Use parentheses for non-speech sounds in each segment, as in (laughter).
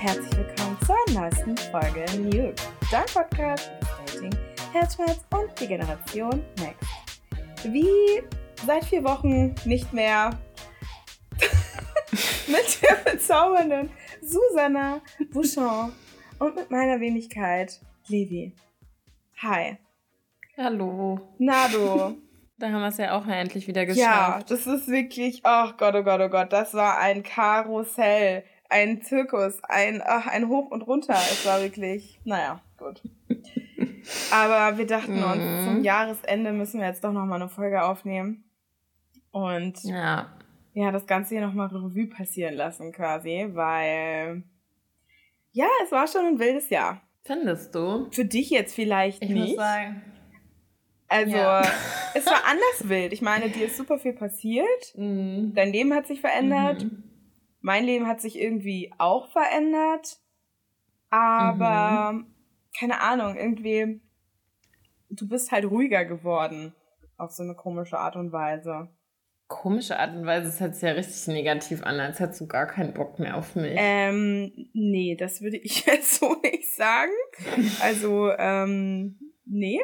herzlich willkommen zur neuesten Folge Nude, dein Podcast über Dating, Herzschmerz und die Generation Next. Wie seit vier Wochen nicht mehr (laughs) mit der bezaubernden Susanna Bouchon und mit meiner Wenigkeit Levi. Hi. Hallo. Nado. Da haben wir es ja auch endlich wieder geschafft. Ja, das ist wirklich, oh Gott, oh Gott, oh Gott, das war ein Karussell, ein Zirkus, ein, ach, ein Hoch und Runter. Es war wirklich, naja, gut. Aber wir dachten uns, Mhm. zum Jahresende müssen wir jetzt doch nochmal eine Folge aufnehmen. Und Ja. ja, das Ganze hier nochmal Revue passieren lassen quasi, weil ja, es war schon ein wildes Jahr. Findest du? Für dich jetzt vielleicht Ich nicht. muss sagen. also, Ja. es war anders wild. Ich meine, dir ist super viel passiert. (laughs) Mhm. Dein Leben hat sich verändert. Mhm. Mein Leben hat sich irgendwie auch verändert. Aber, Mhm. keine Ahnung, irgendwie, du bist halt ruhiger geworden. Auf so eine komische Art und Weise. Komische Art und Weise, es hört sich ja richtig negativ an, als hättest du gar keinen Bock mehr auf mich. Ähm, nee, das würde ich (laughs) jetzt so nicht sagen. Also, ähm, nee.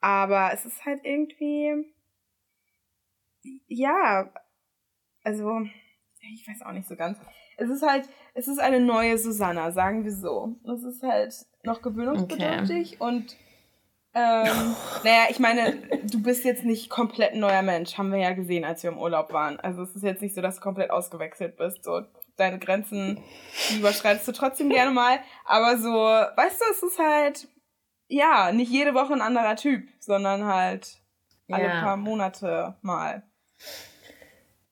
Aber es ist halt irgendwie, ja, also, ich weiß auch nicht so ganz. Es ist halt, es ist eine neue Susanna, sagen wir so. Es ist halt noch gewöhnungsbedürftig und ähm, (laughs) naja, ich meine, du bist jetzt nicht komplett ein neuer Mensch, haben wir ja gesehen, als wir im Urlaub waren. Also es ist jetzt nicht so, dass du komplett ausgewechselt bist. So, deine Grenzen (laughs) überschreitest du trotzdem gerne mal. Aber so, weißt du, es ist halt, ja, nicht jede Woche ein anderer Typ, sondern halt alle Ja. paar Monate mal.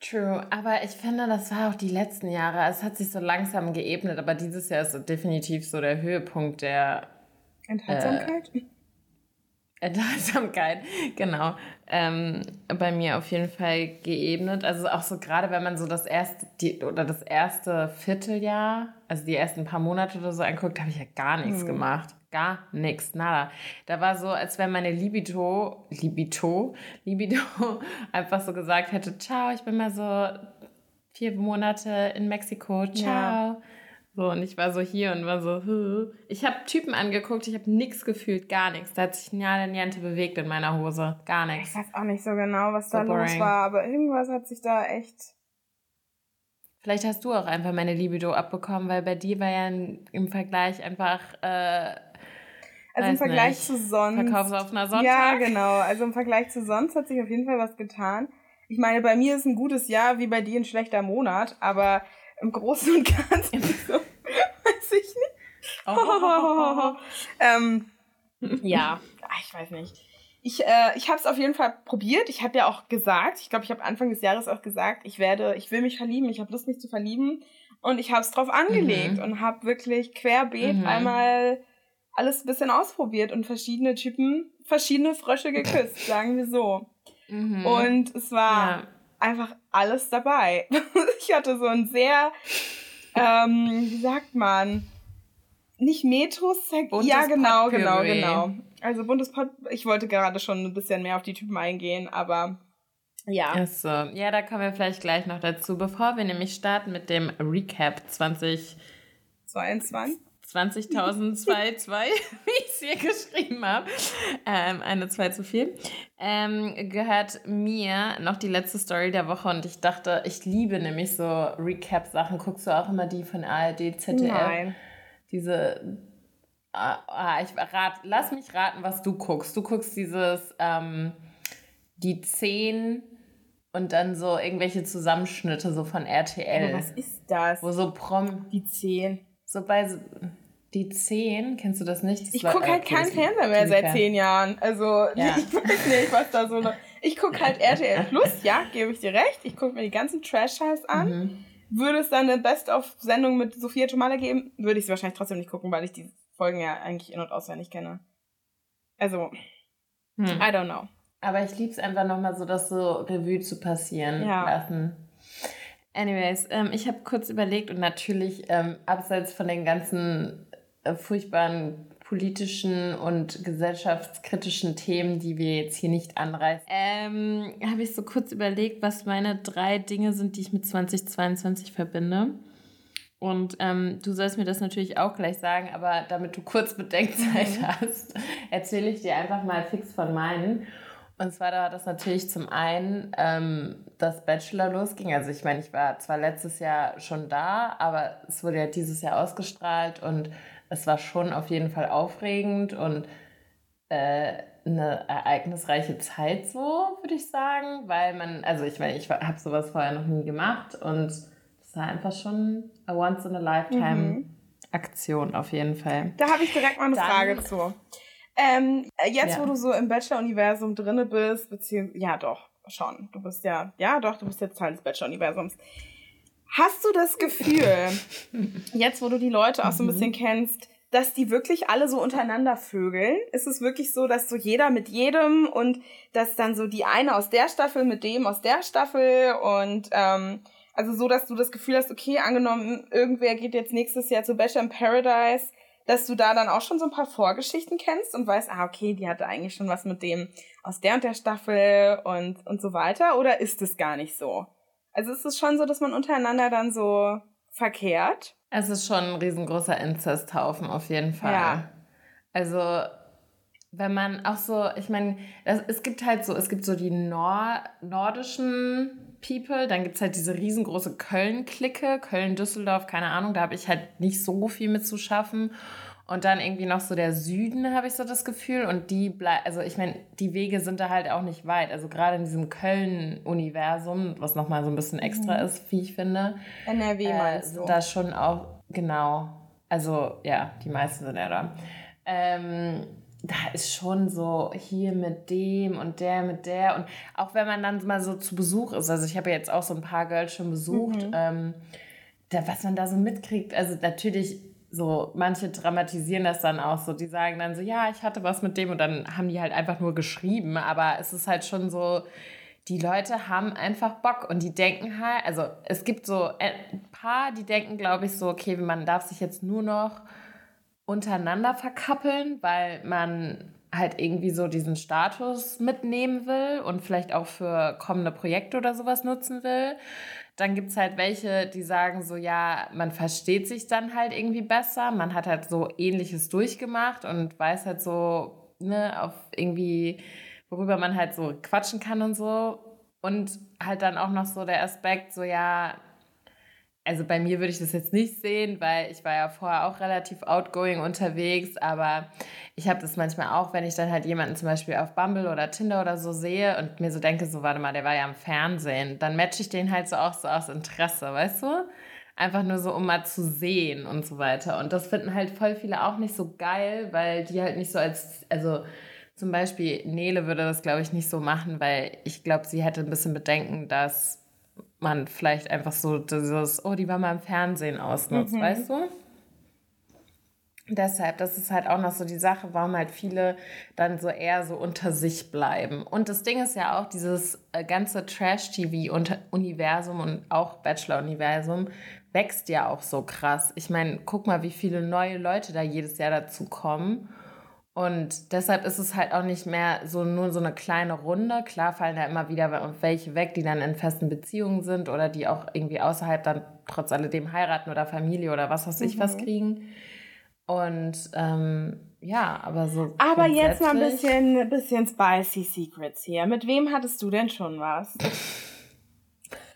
True, aber ich finde, das war auch die letzten Jahre. Es hat sich so langsam geebnet, aber dieses Jahr ist definitiv so der Höhepunkt der Enthaltsamkeit? Enthaltsamkeit, (laughs) genau, ähm, bei mir auf jeden Fall geebnet. Also auch so gerade, wenn man so das erste die, oder das erste Vierteljahr, also die ersten paar Monate oder so anguckt, habe ich ja gar nichts Hm. gemacht. Gar nichts, nada. Da war so, als wenn meine Libido, Libido, Libido (laughs) einfach so gesagt hätte, ciao, ich bin mal so vier Monate in Mexiko, ciao. Ja. So, und ich war so hier und war so, "Hö." ich habe Typen angeguckt, ich habe nichts gefühlt, gar nichts. Da hat sich Nada Niente bewegt in meiner Hose, gar Ich nichts. weiß auch nicht so genau, was So da los boring. war, aber irgendwas hat sich da echt. Vielleicht hast du auch einfach meine Libido abbekommen, weil bei dir war ja im Vergleich einfach äh, Also im Vergleich nicht. zu sonst. verkaufsoffener Sonntag. Ja, genau. Also im Vergleich zu sonst hat sich auf jeden Fall was getan. Ich meine, bei mir ist ein gutes Jahr wie bei dir ein schlechter Monat, aber im Großen und Ganzen (laughs) so, weiß ich nicht. Oh. (laughs) ähm, ja, ach, ich weiß nicht. Ich, äh, ich habe es auf jeden Fall probiert. Ich habe ja auch gesagt, ich glaube, ich habe Anfang des Jahres auch gesagt, ich werde, ich will mich verlieben, ich habe Lust, mich zu verlieben. Und ich habe es drauf angelegt Mhm. und habe wirklich querbeet Mhm. einmal alles ein bisschen ausprobiert und verschiedene Typen, verschiedene Frösche geküsst, (laughs) sagen wir so. Mhm. Und es war ja. einfach alles dabei. (laughs) ich hatte so ein sehr, ähm, wie sagt man, nicht. Buntes Ja, genau, genau, Potpourri. genau. Also buntes Pot. Ich wollte gerade schon ein bisschen mehr auf die Typen eingehen, aber ja. Ach so. Ja, da kommen wir vielleicht gleich noch dazu. Bevor wir nämlich starten mit dem Recap 20 22. 20.022, (laughs) wie ich es hier geschrieben habe. Ähm, eine 2 zu viel. Ähm, gehört mir noch die letzte Story der Woche und ich dachte, ich liebe nämlich so Recap-Sachen. Guckst du auch immer die von ARD, ZDF? Nein. Diese. Ah, ah, ich rat, lass mich raten, was du guckst. Du guckst dieses, ähm, die 10 und dann so irgendwelche Zusammenschnitte so von RTL. Aber was ist das? wo so Prom, Die 10. so bei die 10, kennst du das nicht? Das Ich gucke äh, halt keinen Fernseher mehr seit TV. zehn Jahren. Also Ja. (laughs) ich weiß nicht, was da so noch. Ich gucke halt RTL (laughs) Plus, ja, gebe ich dir recht. Ich gucke mir die ganzen Trash-Scheiß an. Mhm. Würde es dann eine Best-of-Sendung mit Sophia Tomala geben, würde ich es wahrscheinlich trotzdem nicht gucken, weil ich die Folgen ja eigentlich in- und auswendig kenne. Also, Hm. I don't know. Aber ich liebe es einfach nochmal so, das so Revue zu passieren Ja. lassen. Anyways, ähm, ich habe kurz überlegt und natürlich ähm, abseits von den ganzen äh, furchtbaren politischen und gesellschaftskritischen Themen, die wir jetzt hier nicht anreißen, ähm, habe ich so kurz überlegt, was meine drei Dinge sind, die ich mit 2022 verbinde. Und ähm, du sollst mir das natürlich auch gleich sagen, aber damit du kurz Bedenkzeit mhm. (laughs) hast, erzähle ich dir einfach mal fix von meinen. Und zwar da das natürlich zum einen ähm, das Bachelor losging. Also ich meine, ich war zwar letztes Jahr schon da, aber es wurde ja dieses Jahr ausgestrahlt und es war schon auf jeden Fall aufregend und äh, eine ereignisreiche Zeit so, würde ich sagen, weil man, also ich meine, ich habe sowas vorher noch nie gemacht und es war einfach schon a once in a lifetime mhm. Aktion auf jeden Fall. Da habe ich direkt mal eine Dann, Frage zu. Ähm, jetzt, ja. wo du so im Bachelor-Universum drinne bist, beziehungsweise, ja doch, schon. Du bist ja, ja doch, du bist jetzt Teil des Bachelor-Universums. Hast du das Gefühl, (laughs) jetzt, wo du die Leute auch so ein bisschen mhm. kennst, dass die wirklich alle so untereinander vögeln? Ist es wirklich so, dass so jeder mit jedem und dass dann so die eine aus der Staffel mit dem aus der Staffel und ähm, also so, dass du das Gefühl hast, okay, angenommen, irgendwer geht jetzt nächstes Jahr zu Bachelor in Paradise, dass du da dann auch schon so ein paar Vorgeschichten kennst und weißt, ah, okay, die hatte eigentlich schon was mit dem aus der und der Staffel und, und so weiter, oder ist es gar nicht so? Also ist es schon so, dass man untereinander dann so verkehrt? Es ist schon ein riesengroßer Inzesthaufen auf jeden Fall. Ja. Also wenn man auch so, ich meine, es gibt halt so, es gibt so die Nor nordischen People, dann gibt es halt diese riesengroße Köln-Clique, Köln-Düsseldorf, keine Ahnung, da habe ich halt nicht so viel mit zu schaffen. Und dann irgendwie noch so der Süden, habe ich so das Gefühl. Und die bleiben, also ich meine, die Wege sind da halt auch nicht weit. Also gerade in diesem Köln-Universum, was nochmal so ein bisschen extra mhm. ist, wie ich finde. NRW äh, meinst sind du? da schon auch, genau. Also ja, die meisten sind ja da. Ähm, da ist schon so hier mit dem und der mit der. Und auch wenn man dann mal so zu Besuch ist, also ich habe ja jetzt auch so ein paar Girls schon besucht, mhm. ähm, da, was man da so mitkriegt, also natürlich so, manche dramatisieren das dann auch so. Die sagen dann so, ja, ich hatte was mit dem und dann haben die halt einfach nur geschrieben. Aber es ist halt schon so, die Leute haben einfach Bock und die denken halt, also es gibt so ein paar, die denken, glaube ich, so, okay, man darf sich jetzt nur noch untereinander verkappeln, weil man halt irgendwie so diesen Status mitnehmen will und vielleicht auch für kommende Projekte oder sowas nutzen will. Dann gibt es halt welche, die sagen so, ja, man versteht sich dann halt irgendwie besser. Man hat halt so ähnliches durchgemacht und weiß halt so, ne, auf irgendwie, worüber man halt so quatschen kann und so. Und halt dann auch noch so der Aspekt, so ja, also bei mir würde ich das jetzt nicht sehen, weil ich war ja vorher auch relativ outgoing unterwegs, aber ich habe das manchmal auch, wenn ich dann halt jemanden zum Beispiel auf Bumble oder Tinder oder so sehe und mir so denke, so warte mal, der war ja im Fernsehen, dann matche ich den halt so auch so aus Interesse, weißt du? Einfach nur so, um mal zu sehen und so weiter. Und das finden halt voll viele auch nicht so geil, weil die halt nicht so als, also zum Beispiel Nele würde das, glaube ich, nicht so machen, weil ich glaube, sie hätte ein bisschen Bedenken, dass man vielleicht einfach so dieses, oh, die war mal im Fernsehen ausnutzt, mhm. weißt du? Deshalb, das ist halt auch noch so die Sache, warum halt viele dann so eher so unter sich bleiben. Und das Ding ist ja auch, dieses äh, ganze Trash-TV-Universum und auch Bachelor-Universum wächst ja auch so krass. Ich meine, guck mal, wie viele neue Leute da jedes Jahr dazu kommen. Und deshalb ist es halt auch nicht mehr so nur so eine kleine Runde. Klar fallen da immer wieder welche weg, die dann in festen Beziehungen sind oder die auch irgendwie außerhalb dann trotz alledem heiraten oder Familie oder was weiß ich mhm. was kriegen. Und ähm, ja, aber so. Aber jetzt mal ein bisschen, bisschen spicy Secrets hier. Mit wem hattest du denn schon was? (laughs)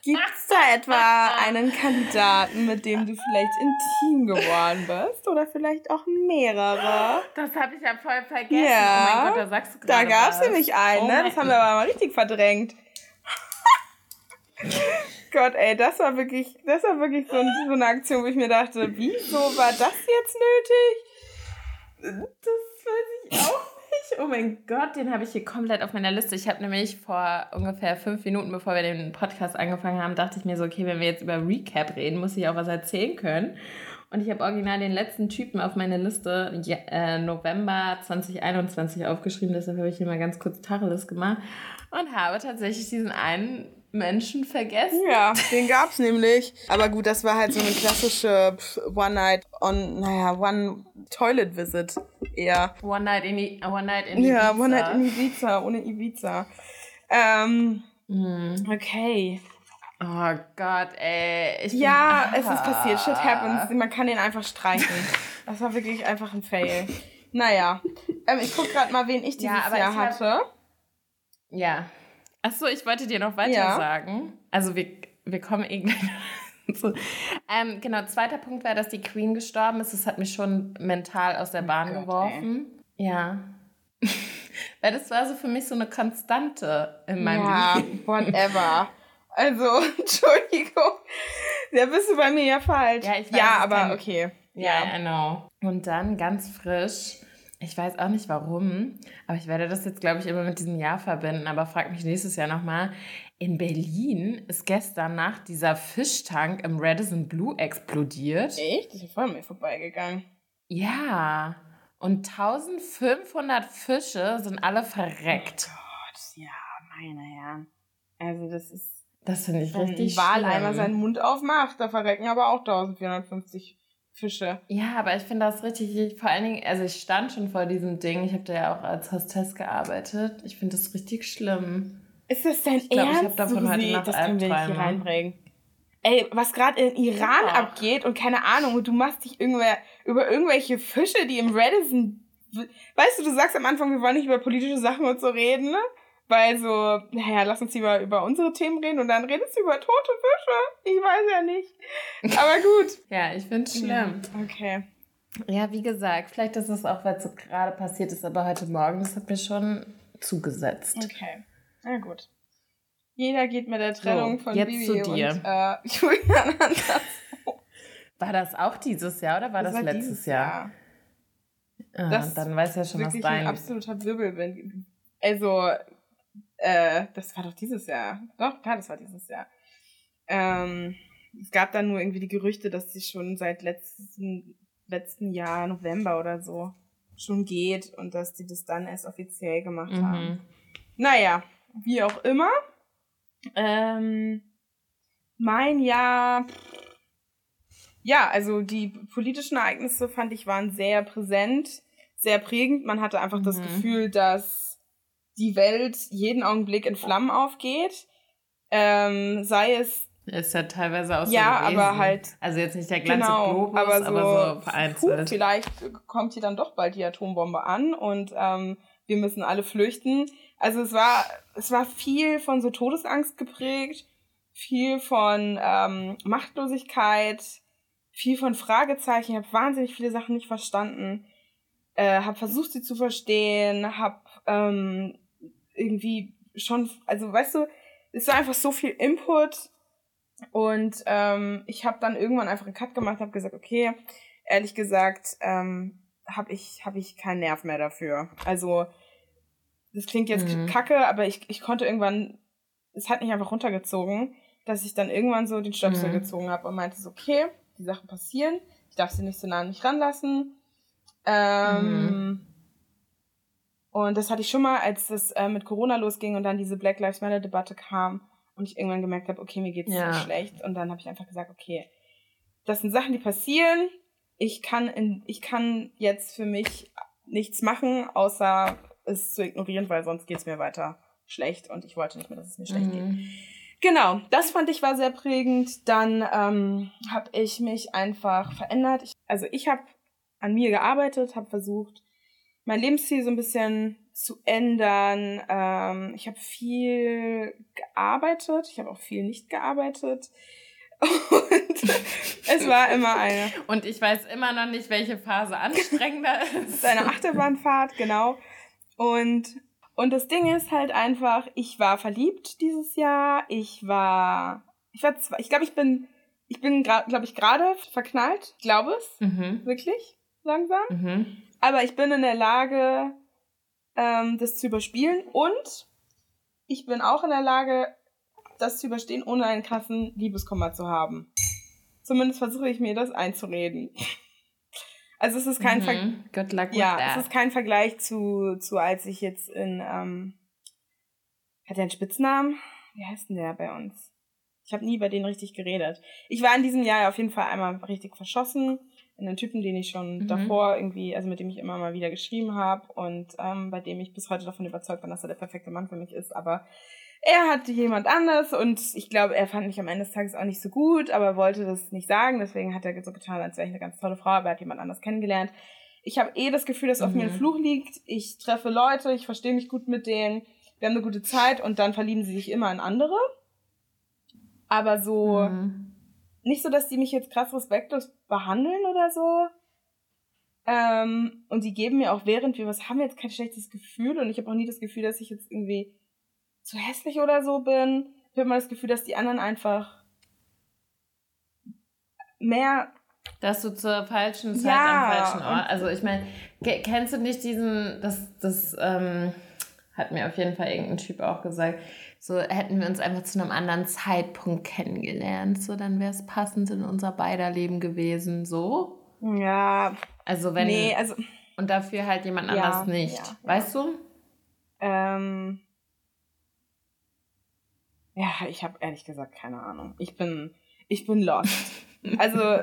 Gibt es da etwa einen Kandidaten, mit dem du vielleicht intim geworden bist? Oder vielleicht auch mehrere? Das habe ich ja voll vergessen. Ja, oh mein Gott, da sagst du gerade Da gab es nämlich einen, oh ne? Das haben wir aber mal richtig verdrängt. (laughs) Gott, ey, das war wirklich, das war wirklich so, so eine Aktion, wo ich mir dachte, wieso war das jetzt nötig? Das weiß ich auch Oh mein Gott, den habe ich hier komplett auf meiner Liste. Ich habe nämlich vor ungefähr fünf Minuten, bevor wir den Podcast angefangen haben, dachte ich mir so, okay, wenn wir jetzt über Recap reden, muss ich auch was erzählen können. Und ich habe original den letzten Typen auf meiner Liste äh, November 2021 aufgeschrieben. Deshalb habe ich hier mal ganz kurz Tacheles gemacht und habe tatsächlich diesen einen Menschen vergessen. Ja, den gab's nämlich. Aber gut, das war halt so eine klassische One Night on, naja, One Toilet Visit eher. One Night in, One Night in Ibiza. Ja, One Night in Ibiza, ohne Ibiza. Ähm, hm. Okay. Oh Gott, ey. Ich ja, bin, es ist passiert. Shit happens. Man kann ihn einfach streichen. (laughs) Das war wirklich einfach ein Fail. Naja. Ähm, ich guck gerade mal, wen ich dieses ja, Jahr hatte. Hab, ja. Achso, ich wollte dir noch weiter ja. sagen. Also wir, wir kommen irgendwann. (laughs) so. ähm, genau, zweiter Punkt war, dass die Queen gestorben ist. Das hat mich schon mental aus der oh Bahn oh geworfen. Ey. Ja. (laughs) Weil das war so für mich so eine Konstante in meinem ja, Leben. whatever. (laughs) Also, Entschuldigung. Da bist du bei mir ja falsch. Ja, ich weiß, ja aber okay. Ja, yeah, I know. Und dann ganz frisch, ich weiß auch nicht warum, aber ich werde das jetzt, glaube ich, immer mit diesem Jahr verbinden, aber frag mich nächstes Jahr nochmal. In Berlin ist gestern Nacht dieser Fischtank im Radisson Blue explodiert. Echt? Das ist ja voll an mir vorbeigegangen. Ja. Und 1500 Fische sind alle verreckt. Oh Gott, ja, meine Herren. Also das ist... Das finde ich richtig Wenn ein Wal einmal seinen Mund aufmacht, da verrecken aber auch 1450 Fische. Ja, aber ich finde das richtig, vor allen Dingen, also ich stand schon vor diesem Ding, ich habe da ja auch als Hostess gearbeitet. Ich finde das richtig schlimm. Ist das dein ich glaub, Ernst? Ich habe davon so heute Nacht Das können wir nicht hier reinbringen. Ey, was gerade in Iran ja. abgeht und keine Ahnung, und du machst dich irgendwer, über irgendwelche Fische, die im Radisson. Weißt du, du sagst am Anfang, wir wollen nicht über politische Sachen und so reden, ne? Weil so, naja, lass uns lieber über unsere Themen reden und dann redest du über tote Fische. Ich weiß ja nicht. Aber gut. (laughs) ja, ich finde es schlimm. Okay. Ja, wie gesagt, vielleicht ist es auch, weil es so gerade passiert ist, aber heute Morgen, das hat mir schon zugesetzt. Okay. Na gut. Jeder geht mit der Trennung so, von jetzt Bibi zu dir. und äh, (laughs) Julian anders. War das auch dieses Jahr oder war das, das war letztes Jahr? Jahr? Ah, das dann weiß ja schon, was dein... ein absoluter Wirbelwind. Also, äh, das war doch dieses Jahr. Doch, klar, das war dieses Jahr. Ähm, es gab dann nur irgendwie die Gerüchte, dass sie schon seit letzten, letzten Jahr, November oder so, schon geht und dass die das dann erst offiziell gemacht mhm. haben. Naja, wie auch immer. Ähm, mein Jahr. Ja, also die politischen Ereignisse fand ich waren sehr präsent, sehr prägend. Man hatte einfach mhm. das Gefühl, dass die Welt jeden Augenblick in Flammen aufgeht. Ähm, sei es. Ist ja teilweise auch so. Ja, gewesen. aber halt. Also jetzt nicht der ganze genau, Globus, aber so, aber so vereinzelt. Puh, vielleicht kommt hier dann doch bald die Atombombe an und ähm, wir müssen alle flüchten. Also es war, es war viel von so Todesangst geprägt, viel von ähm, Machtlosigkeit, viel von Fragezeichen. Ich habe wahnsinnig viele Sachen nicht verstanden. Äh, habe versucht, sie zu verstehen, habe ähm, irgendwie schon, also weißt du, es war einfach so viel Input und ähm, ich habe dann irgendwann einfach einen Cut gemacht, habe gesagt, okay, ehrlich gesagt, ähm, habe ich hab ich keinen Nerv mehr dafür. Also das klingt jetzt mhm. kacke, aber ich, ich konnte irgendwann, es hat mich einfach runtergezogen, dass ich dann irgendwann so den Stöpsel mhm. gezogen habe und meinte so, okay, die Sachen passieren, ich darf sie nicht so nah an mich ranlassen. Ähm, mhm. Und das hatte ich schon mal, als es äh, mit Corona losging und dann diese Black Lives Matter Debatte kam und ich irgendwann gemerkt habe, okay, mir geht's ja. so schlecht. Und dann habe ich einfach gesagt, okay, das sind Sachen, die passieren. Ich kann in, ich kann jetzt für mich nichts machen, außer es zu ignorieren, weil sonst geht's mir weiter schlecht und ich wollte nicht mehr, dass es mir schlecht mhm. geht. Genau, das fand ich war sehr prägend. Dann ähm, habe ich mich einfach verändert. Ich, also ich habe an mir gearbeitet, habe versucht, mein Lebensstil so ein bisschen zu ändern. Ähm, ich habe viel gearbeitet, ich habe auch viel nicht gearbeitet. (laughs) Und es war immer eine. Und ich weiß immer noch nicht, welche Phase anstrengender (laughs) ist. es ist eine Achterbahnfahrt, genau. Und, und das Ding ist halt einfach, ich war verliebt dieses Jahr. Ich war, ich war, ich glaube, ich bin, ich bin, glaube ich, gerade verknallt. Ich glaube es. Mhm. Wirklich. Langsam. Mhm aber ich bin in der Lage, ähm, das zu überspielen und ich bin auch in der Lage, das zu überstehen, ohne einen krassen Liebeskummer zu haben. Zumindest versuche ich mir das einzureden. (laughs) Also es ist kein mhm. Ver ja, es ist kein Vergleich zu, zu als ich jetzt in ähm, hat er einen Spitznamen? Wie heißt denn der bei uns? Ich habe nie bei denen richtig geredet. Ich war in diesem Jahr auf jeden Fall einmal richtig verschossen einen Typen, den ich schon mhm. davor irgendwie, also mit dem ich immer mal wieder geschrieben habe und ähm, bei dem ich bis heute davon überzeugt bin, dass er der perfekte Mann für mich ist. Aber er hatte jemand anders und ich glaube, er fand mich am Ende des Tages auch nicht so gut, aber wollte das nicht sagen. Deswegen hat er so getan, als wäre ich eine ganz tolle Frau, aber er hat jemand anders kennengelernt. Ich habe eh das Gefühl, dass auf mir ein mhm. Fluch liegt. Ich treffe Leute, ich verstehe mich gut mit denen, wir haben eine gute Zeit und dann verlieben sie sich immer in andere. Aber so, mhm. Nicht so, dass die mich jetzt krass respektlos behandeln oder so. Ähm, und die geben mir auch während wir was haben, jetzt kein schlechtes Gefühl und ich habe auch nie das Gefühl, dass ich jetzt irgendwie zu hässlich oder so bin. Ich habe immer das Gefühl, dass die anderen einfach mehr. Dass du zur falschen Zeit ja, am falschen Ort. Also ich meine, kennst du nicht diesen, das, das ähm, hat mir auf jeden Fall irgendein Typ auch gesagt. So hätten wir uns einfach zu einem anderen Zeitpunkt kennengelernt, so dann wäre es passend in unser beider Leben gewesen, so. Ja. Also wenn. Nee, also. Und dafür halt jemand ja, anders nicht. Ja, weißt du? Ähm. Ja, ich habe ehrlich gesagt keine Ahnung. Ich bin, ich bin lost. (laughs) also,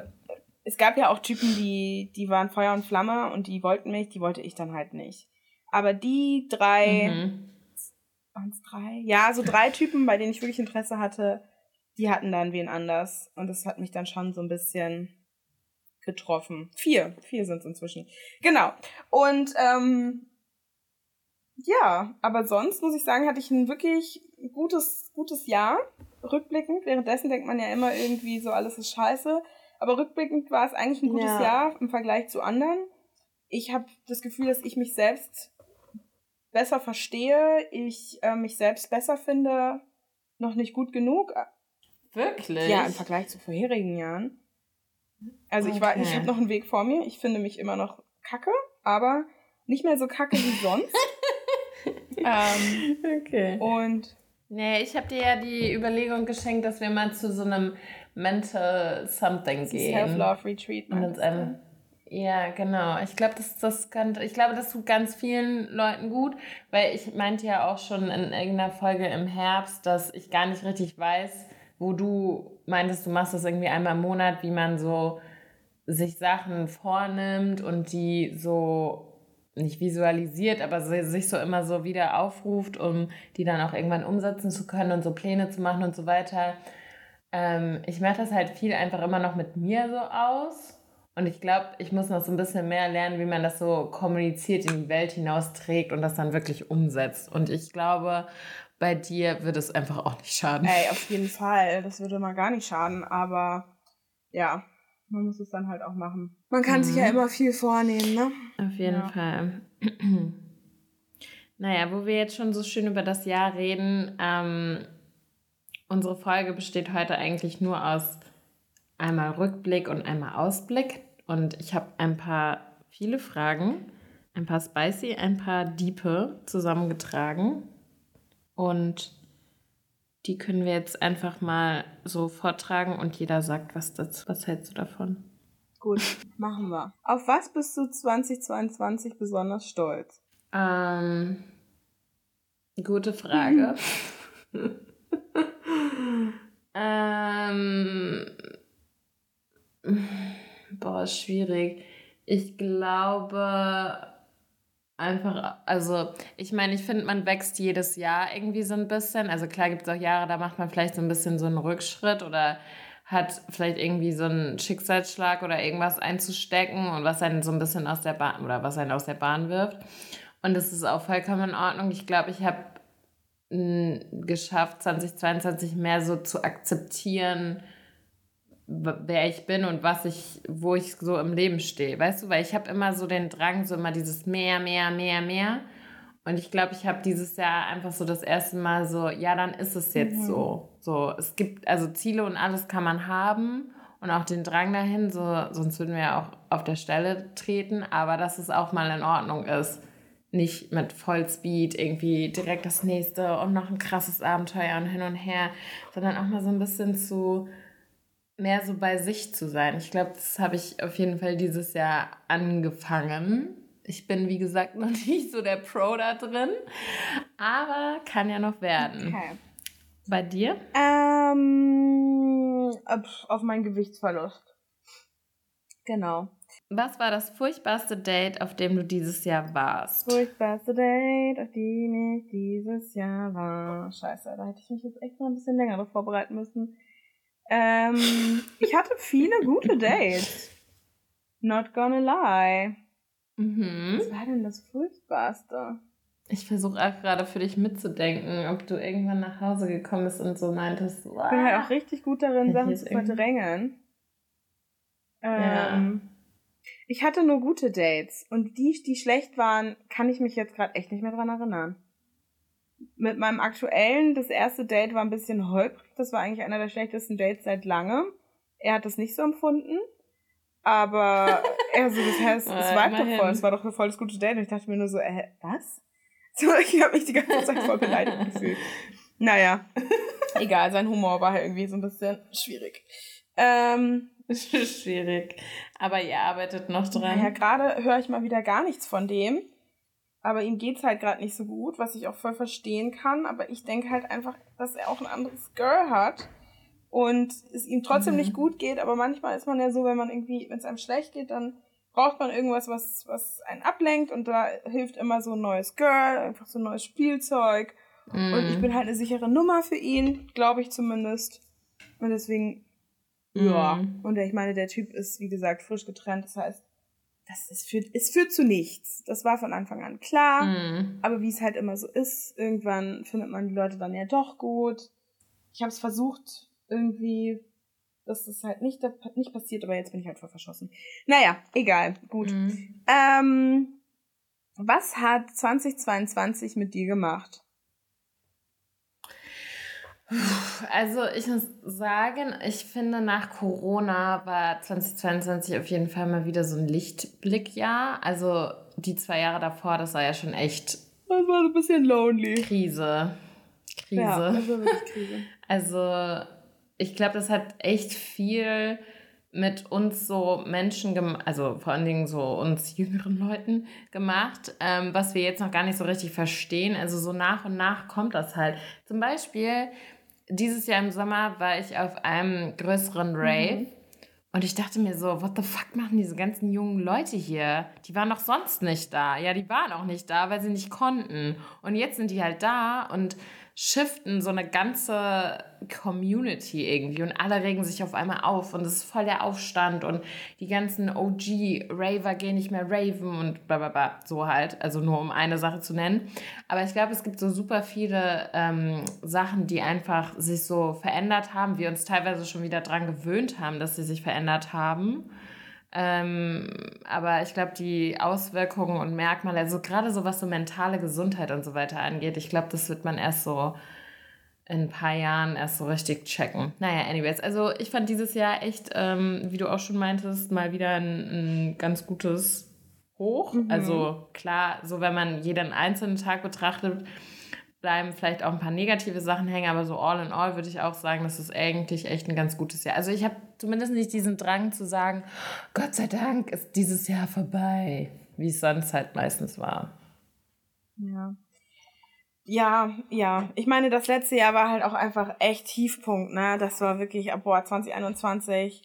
es gab ja auch Typen, die, die waren Feuer und Flamme und die wollten mich, die wollte ich dann halt nicht. Aber die drei, mhm. Waren es drei? Ja, so drei Typen, bei denen ich wirklich Interesse hatte, die hatten dann wen anders. Und das hat mich dann schon so ein bisschen getroffen. Vier, vier sind es inzwischen. Genau. Und ähm, ja, aber sonst muss ich sagen, hatte ich ein wirklich gutes, gutes Jahr. Rückblickend. Währenddessen denkt man ja immer irgendwie so, alles ist scheiße. Aber rückblickend war es eigentlich ein gutes ja. Jahr im Vergleich zu anderen. Ich habe das Gefühl, dass ich mich selbst besser verstehe, ich äh, mich selbst besser finde, noch nicht gut genug. Wirklich? Ja, im Vergleich zu vorherigen Jahren. Also okay. ich war, ich habe noch einen Weg vor mir. Ich finde mich immer noch kacke, aber nicht mehr so kacke wie sonst. (laughs) ähm, okay. Und Nee, ich habe dir ja die Überlegung geschenkt, dass wir mal zu so einem Mental Something gehen. Self-Love Retreat. Und uns einem, ja, genau. Ich glaube, das, das, glaube, das tut ganz vielen Leuten gut, weil ich meinte ja auch schon in irgendeiner Folge im Herbst, dass ich gar nicht richtig weiß, wo du meintest, du machst das irgendwie einmal im Monat, wie man so sich Sachen vornimmt und die so nicht visualisiert, aber sich so immer so wieder aufruft, um die dann auch irgendwann umsetzen zu können und so Pläne zu machen und so weiter. Ähm, ich mache das halt viel einfach immer noch mit mir so aus und ich glaube, ich muss noch so ein bisschen mehr lernen, wie man das so kommuniziert, in die Welt hinaus trägt und das dann wirklich umsetzt. Und ich glaube, bei dir wird es einfach auch nicht schaden. Ey, auf jeden Fall. Das würde mal gar nicht schaden. Aber ja, man muss es dann halt auch machen. Man kann mhm. sich ja mhm. immer viel vornehmen, ne? Auf jeden ja. Fall. (clears throat) naja, wo wir jetzt schon so schön über das Jahr reden, ähm, unsere Folge besteht heute eigentlich nur aus einmal Rückblick und einmal Ausblick. Und ich habe ein paar viele Fragen, ein paar spicy, ein paar diepe zusammengetragen. Und die können wir jetzt einfach mal so vortragen und jeder sagt was dazu. Was hältst du davon? Gut, machen wir. Auf was bist du 2022 besonders stolz? Ähm, gute Frage. (laughs) ähm, Boah, schwierig. Ich glaube einfach, also ich meine, ich finde, man wächst jedes Jahr irgendwie so ein bisschen. Also klar gibt es auch Jahre, da macht man vielleicht so ein bisschen so einen Rückschritt oder hat vielleicht irgendwie so einen Schicksalsschlag oder irgendwas einzustecken und was einen so ein bisschen aus der Bahn oder was einen aus der Bahn wirft. Und das ist auch vollkommen in Ordnung. Ich glaube, ich habe geschafft, 2022 mehr so zu akzeptieren, wer ich bin und was ich, wo ich so im Leben stehe. Weißt du, weil ich habe immer so den Drang, so immer dieses mehr, mehr, mehr, mehr. Und ich glaube, ich habe dieses Jahr einfach so das erste Mal so, ja, dann ist es jetzt mhm. so. So, es gibt, also Ziele und alles kann man haben und auch den Drang dahin, so, sonst würden wir ja auch auf der Stelle treten, aber dass es auch mal in Ordnung ist. Nicht mit Vollspeed irgendwie direkt das nächste und noch ein krasses Abenteuer und hin und her, sondern auch mal so ein bisschen zu, mehr so bei sich zu sein. Ich glaube, das habe ich auf jeden Fall dieses Jahr angefangen. Ich bin, wie gesagt, (laughs) noch nicht so der Pro da drin, aber kann ja noch werden. Okay. Bei dir? Ähm, auf meinen Gewichtsverlust. Genau. Was war das furchtbarste Date, auf dem du dieses Jahr warst? Furchtbarste Date, auf dem ich dieses Jahr war. Scheiße, da hätte ich mich jetzt echt mal ein bisschen länger darauf vorbereiten müssen. Ähm, ich hatte viele gute Dates. Not gonna lie. Mhm. Was war denn das Furchtbarste? Ich versuche auch gerade für dich mitzudenken, ob du irgendwann nach Hause gekommen bist und so meintest. Wow. Ich bin halt auch richtig gut darin, Sachen zu verdrängen. Ähm, ja. Ich hatte nur gute Dates und die, die schlecht waren, kann ich mich jetzt gerade echt nicht mehr dran erinnern. Mit meinem aktuellen, das erste Date war ein bisschen holprig. Das war eigentlich einer der schlechtesten Dates seit langem. Er hat das nicht so empfunden. Aber er (laughs) so, das heißt, es war doch voll, es war doch voll das gute Date. Und ich dachte mir nur so, äh, was? So, ich habe mich die ganze Zeit voll beleidigt gefühlt. Naja, (laughs) egal, sein Humor war halt irgendwie so ein bisschen schwierig. Ähm, (laughs) schwierig. Aber ihr arbeitet noch dran. Ja, gerade höre ich mal wieder gar nichts von dem. Aber ihm geht's halt gerade nicht so gut, was ich auch voll verstehen kann. Aber ich denke halt einfach, dass er auch ein anderes Girl hat und es ihm trotzdem mhm. nicht gut geht. Aber manchmal ist man ja so, wenn man irgendwie, wenn es einem schlecht geht, dann braucht man irgendwas, was, was einen ablenkt und da hilft immer so ein neues Girl, einfach so ein neues Spielzeug. Mm. Und ich bin halt eine sichere Nummer für ihn, glaube ich zumindest. Und deswegen, ja. Und ich meine, der Typ ist, wie gesagt, frisch getrennt. Das heißt, das ist führt, es führt zu nichts. Das war von Anfang an klar. Mm. Aber wie es halt immer so ist, irgendwann findet man die Leute dann ja doch gut. Ich habe es versucht, irgendwie dass das halt nicht, nicht passiert, aber jetzt bin ich halt voll verschossen. Naja, egal, gut. Mhm. Ähm, was hat 2022 mit dir gemacht? Also ich muss sagen, ich finde nach Corona war 2022 auf jeden Fall mal wieder so ein Lichtblickjahr. Also die zwei Jahre davor, das war ja schon echt. Das war so ein bisschen lonely. Krise. Krise. Ja, das war wirklich Krise. (laughs) Also ich glaube, das hat echt viel mit uns so Menschen, also vor allen Dingen so uns jüngeren Leuten gemacht, ähm, was wir jetzt noch gar nicht so richtig verstehen. Also so nach und nach kommt das halt. Zum Beispiel, dieses Jahr im Sommer war ich auf einem größeren Rave. Mhm. Und ich dachte mir so, what the fuck machen diese ganzen jungen Leute hier? Die waren doch sonst nicht da. Ja, die waren auch nicht da, weil sie nicht konnten. Und jetzt sind die halt da und shiften so eine ganze Community irgendwie und alle regen sich auf einmal auf und es ist voll der Aufstand und die ganzen OG-Raver gehen nicht mehr raven und bla bla bla, so halt, also nur um eine Sache zu nennen. Aber ich glaube, es gibt so super viele ähm, Sachen, die einfach sich so verändert haben, wir uns teilweise schon wieder dran gewöhnt haben, dass sie sich verändert haben. Ähm, aber ich glaube, die Auswirkungen und Merkmale, also gerade so was so mentale Gesundheit und so weiter angeht, ich glaube, das wird man erst so in ein paar Jahren erst so richtig checken. Naja, anyways, also ich fand dieses Jahr echt, ähm, wie du auch schon meintest, mal wieder ein, ein ganz gutes Hoch. Mhm. Also klar, so wenn man jeden einzelnen Tag betrachtet, bleiben vielleicht auch ein paar negative Sachen hängen, aber so all in all würde ich auch sagen, das ist eigentlich echt ein ganz gutes Jahr. Also ich habe zumindest nicht diesen Drang zu sagen, Gott sei Dank ist dieses Jahr vorbei, wie es sonst halt meistens war. Ja. Ja, ja. Ich meine, das letzte Jahr war halt auch einfach echt Tiefpunkt, ne? Das war wirklich, boah, 2021,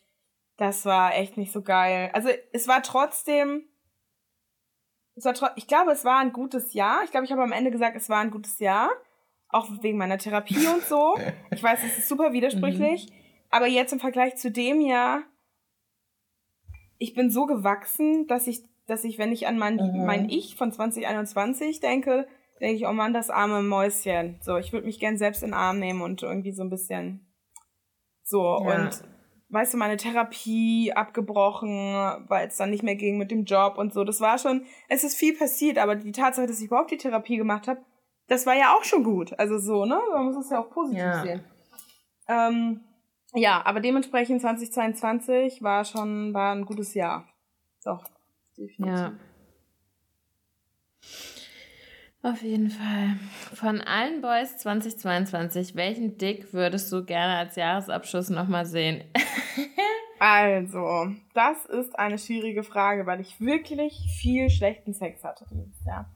das war echt nicht so geil. Also es war trotzdem ich glaube, es war ein gutes Jahr. Ich glaube, ich habe am Ende gesagt, es war ein gutes Jahr. Auch wegen meiner Therapie (laughs) und so. Ich weiß, es ist super widersprüchlich. Mhm. Aber jetzt im Vergleich zu dem Jahr, ich bin so gewachsen, dass ich, dass ich, wenn ich an mein, mhm. mein Ich von 2021 denke, denke ich, oh Mann, das arme Mäuschen. So, ich würde mich gern selbst in den Arm nehmen und irgendwie so ein bisschen so. Ja. Und weißt du, meine Therapie abgebrochen, weil es dann nicht mehr ging mit dem Job und so. Das war schon, es ist viel passiert, aber die Tatsache, dass ich überhaupt die Therapie gemacht habe, das war ja auch schon gut. Also so, ne? Man muss es ja auch positiv ja. sehen. Ähm, ja, aber dementsprechend 2022 war schon, war ein gutes Jahr. So, definitiv. Ja. Auf jeden Fall. Von allen Boys 2022, welchen Dick würdest du gerne als Jahresabschluss nochmal sehen? (laughs) also, das ist eine schwierige Frage, weil ich wirklich viel schlechten Sex hatte dieses Jahr.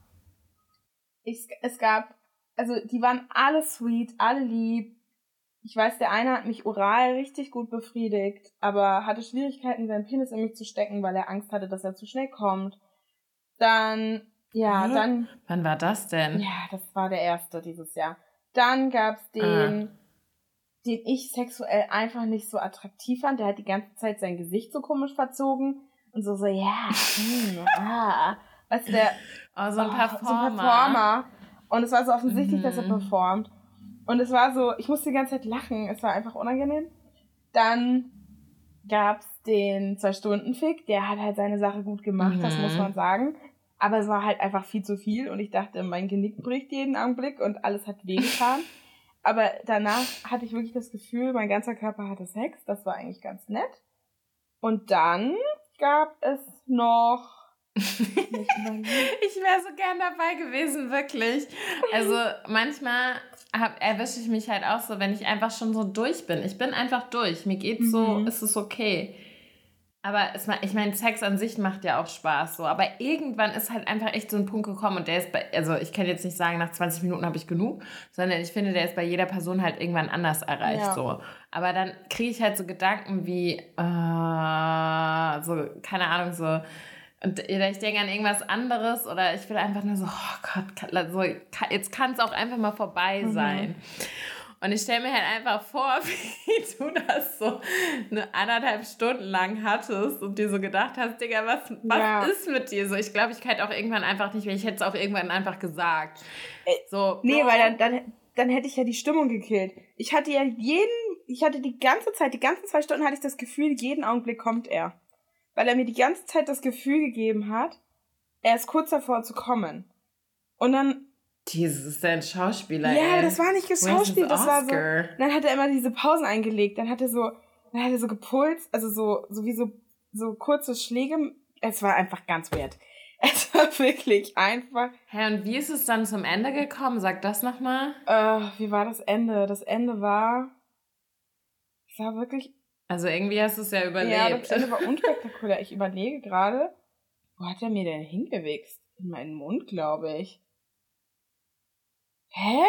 Ich, es gab, also die waren alle sweet, alle lieb. Ich weiß, der eine hat mich oral richtig gut befriedigt, aber hatte Schwierigkeiten, seinen Penis in mich zu stecken, weil er Angst hatte, dass er zu schnell kommt. Dann, ja, Hä? dann. Wann war das denn? Ja, das war der erste dieses Jahr. Dann gab's den, Ah. den ich sexuell einfach nicht so attraktiv fand. Der hat die ganze Zeit sein Gesicht so komisch verzogen und so, so, ja, hm, ah. Weißt du, der, Oh, so ein Oh, Performer. So ein Performer. Und es war so offensichtlich, Mhm. dass er performt. Und es war so, ich musste die ganze Zeit lachen. Es war einfach unangenehm. Dann gab's den Zwei-Stunden-Fick. Der hat halt seine Sache gut gemacht, das Mhm. muss man sagen. Aber es war halt einfach viel zu viel und ich dachte, mein Genick bricht jeden Augenblick und alles hat wehgetan. Aber danach hatte ich wirklich das Gefühl, mein ganzer Körper hatte Sex. Das war eigentlich ganz nett. Und dann gab es noch. Ich wäre so gern dabei gewesen, wirklich. Also manchmal hab, erwische ich mich halt auch so, wenn ich einfach schon so durch bin. Ich bin einfach durch. Mir geht's so, Mhm. ist es okay. Aber es, ich meine, Sex an sich macht ja auch Spaß so. Aber irgendwann ist halt einfach echt so ein Punkt gekommen und der ist bei, also ich kann jetzt nicht sagen, nach 20 Minuten habe ich genug, sondern ich finde, der ist bei jeder Person halt irgendwann anders erreicht Ja. so. Aber dann kriege ich halt so Gedanken wie, äh, so, keine Ahnung, so, und oder ich denke an irgendwas anderes oder ich will einfach nur so, oh Gott, so, jetzt kann es auch einfach mal vorbei Mhm. Und ich stelle mir halt einfach vor, (laughs) wie du das so eine anderthalb Stunden lang hattest und dir so gedacht hast, Digga, was, was Ja. ist mit dir so? Ich glaube, ich könnte auch irgendwann einfach nicht mehr, ich hätte es auch irgendwann einfach gesagt. Ey, So, Nee, Bro, weil dann, dann, dann hätte ich ja die Stimmung gekillt. Ich hatte ja jeden, ich hatte die ganze Zeit, die ganzen zwei Stunden hatte ich das Gefühl, jeden Augenblick kommt er. Weil er mir die ganze Zeit das Gefühl gegeben hat, er ist kurz davor zu kommen. Und dann, Jesus, ist ein Schauspieler, ja, ey. das war nicht geschauspielt, das war so, dann hat er immer diese Pausen eingelegt, dann hat er so, dann hat er so gepulst, also so, so wie so, so kurze Schläge. Es war einfach ganz weird. (laughs) Es war wirklich einfach, Hä, und wie ist es dann zum Ende gekommen? Sag das nochmal. äh, wie war das Ende? Das Ende war, es war wirklich Also irgendwie hast du es ja Ja, überlebt. das Ende war (laughs) unspektakulär. Ich überlege gerade, wo hat er mir denn hingewichst? In meinen Mund, glaube ich. Hä?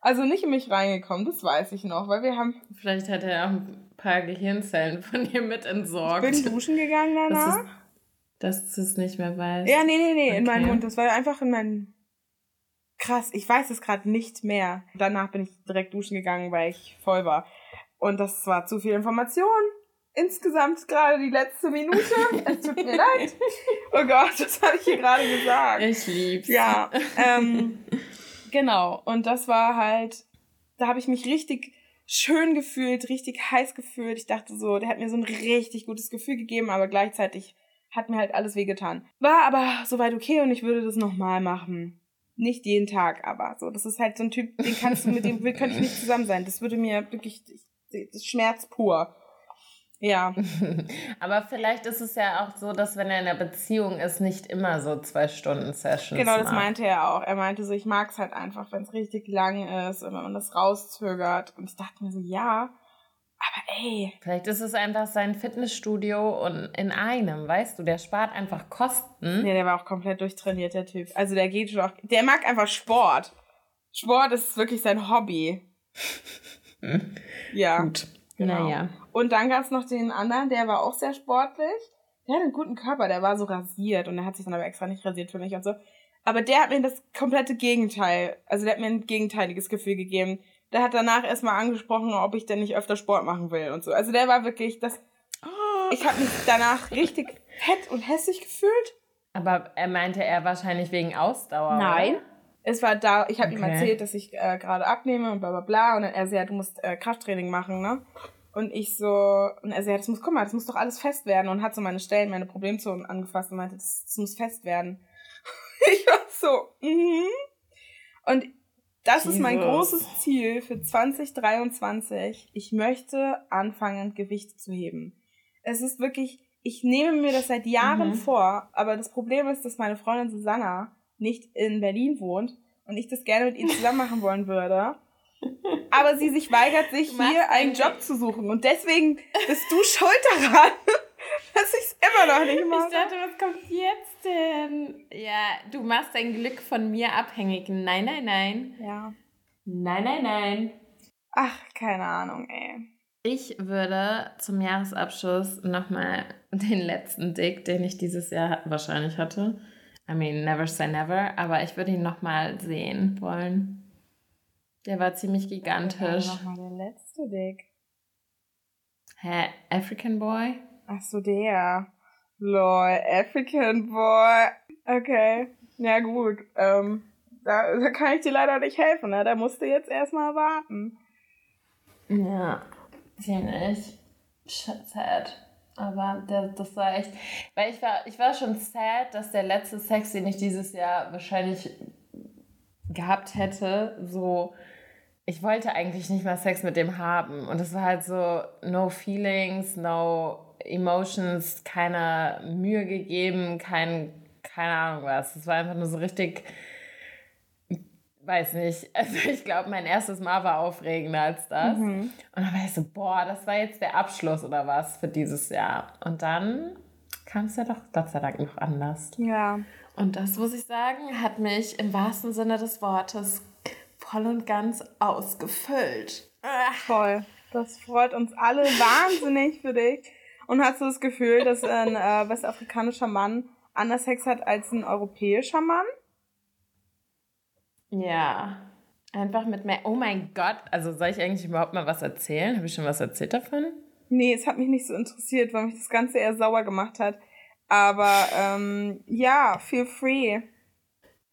Also nicht in mich reingekommen, das weiß ich noch, weil wir haben. Vielleicht hat er auch ein paar Gehirnzellen von dir mit entsorgt. Ich bin duschen gegangen danach. dass du es nicht mehr weißt. Ja, nee, nee, nee, in meinen Okay. Mund. Das war einfach in meinen. Krass, ich weiß es gerade nicht mehr. Danach bin ich direkt duschen gegangen, weil ich voll war. Und das war zu viel Information. Insgesamt gerade die letzte Minute. (laughs) Es tut mir leid. Oh Gott, das habe ich hier gerade gesagt. Ich lieb's. Ja, ähm, (laughs) genau. Und das war halt, da habe ich mich richtig schön gefühlt, richtig heiß gefühlt. Ich dachte so, der hat mir so ein richtig gutes Gefühl gegeben, aber gleichzeitig hat mir halt alles wehgetan. War aber soweit okay und ich würde das nochmal machen. Nicht jeden Tag, aber so. Das ist halt so ein Typ, den kannst du, mit dem könnte ich nicht (laughs) zusammen sein. Das würde mir wirklich, das Schmerz pur. Ja. (laughs) Aber vielleicht ist es ja auch so, dass wenn er in einer Beziehung ist, nicht immer so zwei Stunden Sessions Genau, das macht. meinte er auch. Er meinte so, ich mag es halt einfach, wenn es richtig lang ist und wenn man das rauszögert. Und ich dachte mir so, ja, aber ey. Vielleicht ist es einfach sein Fitnessstudio und in einem, weißt du, der spart einfach Kosten. Nee, der war auch komplett durchtrainiert, der Typ. Also der geht schon auch, der mag einfach Sport. Sport ist wirklich sein Hobby. (laughs) Ja. Gut. Genau. Naja. Und dann gab's noch den anderen, der war auch sehr sportlich. Der hat einen guten Körper, der war so rasiert und der hat sich dann aber extra nicht rasiert für mich und so. Aber der hat mir das komplette Gegenteil, also der hat mir ein gegenteiliges Gefühl gegeben. Der hat danach erstmal angesprochen, ob ich denn nicht öfter Sport machen will und so. Also der war wirklich das. Ich habe mich danach richtig fett und hässlich gefühlt. Aber er meinte er wahrscheinlich wegen Ausdauer. Nein. Oder? Es war da, ich habe ihm Okay. erzählt, dass ich äh, gerade abnehme und bla bla bla. Und dann er so, ja, du musst äh, Krafttraining machen, ne? Und ich so, und er so, ja, das muss, guck mal, das muss doch alles fest werden. Und hat so meine Stellen, meine Problemzonen angefasst und meinte, das, das muss fest werden. (laughs) ich war so, mhm. Und das ist mein Jesus. großes Ziel für 2023. Ich möchte anfangen, Gewicht zu heben. Es ist wirklich, ich nehme mir das seit Jahren Mhm. vor, aber das Problem ist, dass meine Freundin Susanna nicht in Berlin wohnt und ich das gerne mit ihr zusammen machen wollen würde. Aber sie sich weigert, sich hier einen Job zu suchen. Und deswegen bist du schuld daran, (laughs) dass ich es immer noch nicht Ich mache. dachte, was kommt jetzt denn? Ja, du machst dein Glück von mir abhängig. Nein, nein, nein. Ja. Nein, nein, nein. Ach, keine Ahnung, ey. Ich würde zum Jahresabschluss nochmal den letzten Dick, den ich dieses Jahr wahrscheinlich hatte. I mean, never say never, aber ich würde ihn nochmal sehen wollen. Der war ziemlich gigantisch. Nochmal der letzte Dick. Hä? African Boy? Ach so, der. Lol, African Boy. Okay. Ja, gut. Ähm, da, da kann ich dir leider nicht helfen, ne? Da musst du jetzt erstmal warten. Ja, ziemlich sad. Aber der, das war echt. Weil ich war, ich war schon sad, dass der letzte Sex, den ich dieses Jahr wahrscheinlich gehabt hätte, so. Ich wollte eigentlich nicht mal Sex mit dem haben. Und es war halt so, no feelings, no emotions, keine Mühe gegeben, kein, keine Ahnung was. Es war einfach nur so richtig weiß nicht. (laughs) Also ich glaube, mein erstes Mal war aufregender als das. Mhm. Und dann war ich so, boah, das war jetzt der Abschluss oder was für dieses Jahr. Und dann kam es ja doch Gott sei Dank noch anders. Ja. Und das, muss ich sagen, hat mich im wahrsten Sinne des Wortes voll und ganz ausgefüllt. Voll. Das freut uns alle wahnsinnig für dich. Und hast du das Gefühl, dass ein äh, westafrikanischer Mann anders Sex hat als ein europäischer Mann? Ja. Einfach mit mehr. Oh mein Gott, also soll ich eigentlich überhaupt mal was erzählen? Habe ich schon was erzählt davon? Nee, es hat mich nicht so interessiert, weil mich das Ganze eher sauer gemacht hat. Aber ähm, ja, feel free.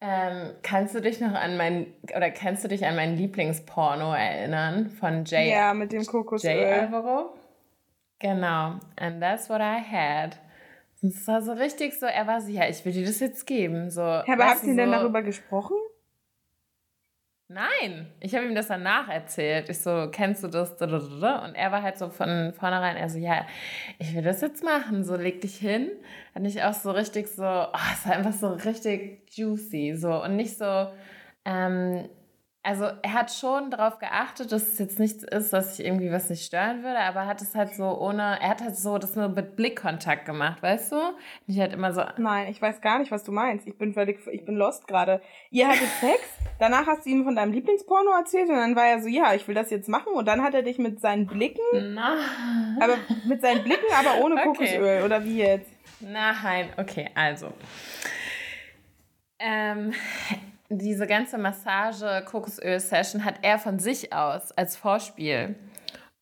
Ähm, kannst du dich noch an mein oder kennst du dich an mein Lieblingsporno erinnern von Jay? Ja, mit dem Kokosöl. Jay Alvaro? Genau. And that's what I had. Es war so richtig so, er war so, ja, ich will dir das jetzt geben. So, ja, aber habt ihr so, denn darüber gesprochen? Nein, ich habe ihm das danach erzählt. Ich so, kennst du das? Und er war halt so von vornherein, er so, ja, ich will das jetzt machen. So, leg dich hin. Und ich auch so richtig so, oh, es war einfach so richtig juicy. So, und nicht so, ähm, also er hat schon darauf geachtet, dass es jetzt nichts ist, dass ich irgendwie was nicht stören würde, aber er hat es halt so ohne, er hat halt so das nur mit Blickkontakt gemacht, weißt du? Ich halt immer so. Nein, ich weiß gar nicht, was du meinst. Ich bin völlig, ich bin lost gerade. Ihr hattet Sex, danach hast du ihm von deinem Lieblingsporno erzählt und dann war er so, ja, ich will das jetzt machen und dann hat er dich mit seinen Blicken, Na. aber mit seinen Blicken, aber ohne Kokosöl oder wie jetzt? Nein, okay, also. Ähm, diese ganze Massage-Kokosöl-Session hat er von sich aus als Vorspiel.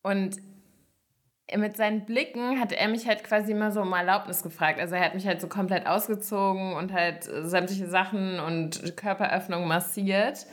Und mit seinen Blicken hat er mich halt quasi immer so um Erlaubnis gefragt. Also er hat mich halt so komplett ausgezogen und halt sämtliche Sachen und Körperöffnungen massiert.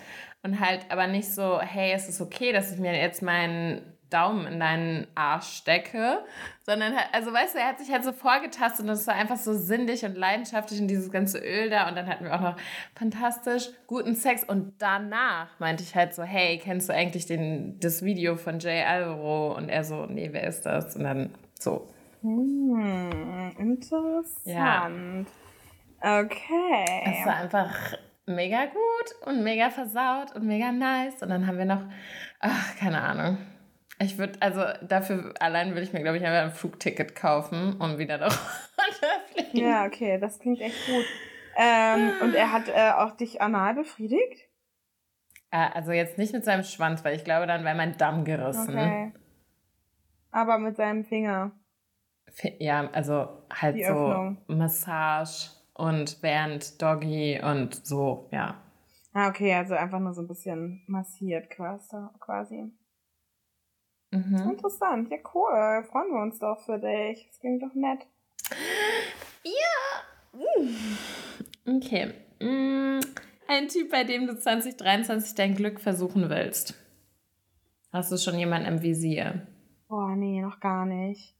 Und halt aber nicht so, hey, es ist okay, dass ich mir jetzt meinen Daumen in deinen Arsch stecke, sondern also weißt du, er hat sich halt so vorgetastet und es war einfach so sinnlich und leidenschaftlich und dieses ganze Öl da und dann hatten wir auch noch fantastisch guten Sex und danach meinte ich halt so, hey, kennst du eigentlich den, das Video von Jay Alvaro? Und er so, nee, wer ist das? Und dann so. Hm, interessant. Ja. Okay. Es war einfach mega gut und mega versaut und mega nice. Und dann haben wir noch, ach, keine Ahnung. Ich würde, also dafür allein würde ich mir, glaube ich, einfach ein Flugticket kaufen und wieder darunter (laughs) fliegen. Ja, okay, das klingt echt gut. Ähm, und er hat äh, auch dich anal befriedigt? Äh, also jetzt nicht mit seinem Schwanz, weil ich glaube, dann wäre mein Damm gerissen. Okay. Aber mit seinem Finger. Ja, also halt Die so Öffnung. Massage und während Doggy und so, ja. Ah, okay, also einfach nur so ein bisschen massiert quasi. Mhm. Interessant, ja cool. Freuen wir uns doch für dich. Das klingt doch nett. Ja. Uh. Okay. Mm. Ein Typ, bei dem du 2023 dein Glück versuchen willst. Hast du schon jemanden im Visier? Boah, nee, noch gar nicht.